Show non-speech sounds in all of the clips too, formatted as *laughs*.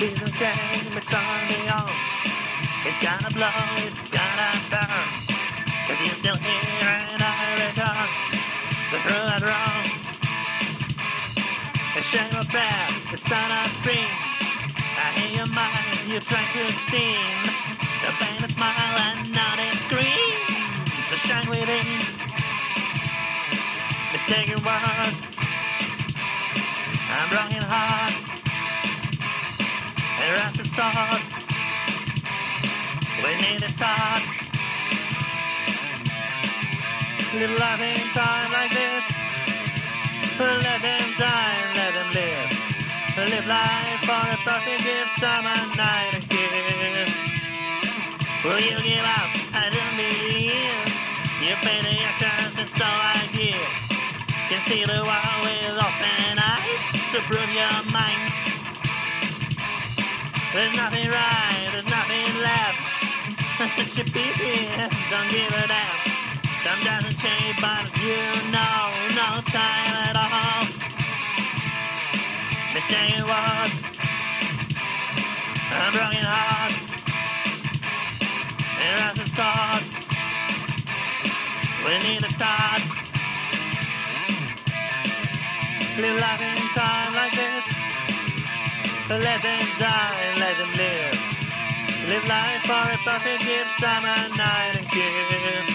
Season came, but turn me on. It's gonna blow, it's gonna burn. Cause you're still here and I return. To through it wrong. A shame of bad, the sun of spring. I hear your mind, you're trying to sing. The pain a smile and not a scream. To shine within. Mistaken word. I'm broken heart. And sword. We need a sword. Live life in time like this. Let them die, let them live. Live life for a perfect gift, summer night and kiss. Will you give up? I don't believe. You pay the actors and so I give. Can see the world with open eyes to prove your mind. There's nothing right, there's nothing left. *laughs* Since you beat here, don't give a damn. Time doesn't change, but you know, no time at all. They say it was a broken heart. And as a sword, we need a sword. Live life in time like this. Let them die, and let them live. Live life for a perfect gift, summer night and kiss.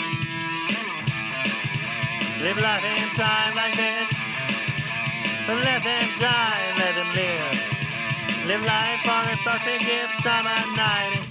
Live life in time like this. Let them die, and let them live. Live life for a perfect gift, summer night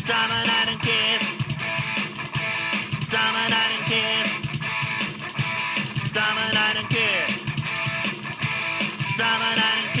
Summer, I don't care. Summer, I don't care. Summer, I don't care. Simon, I don't care.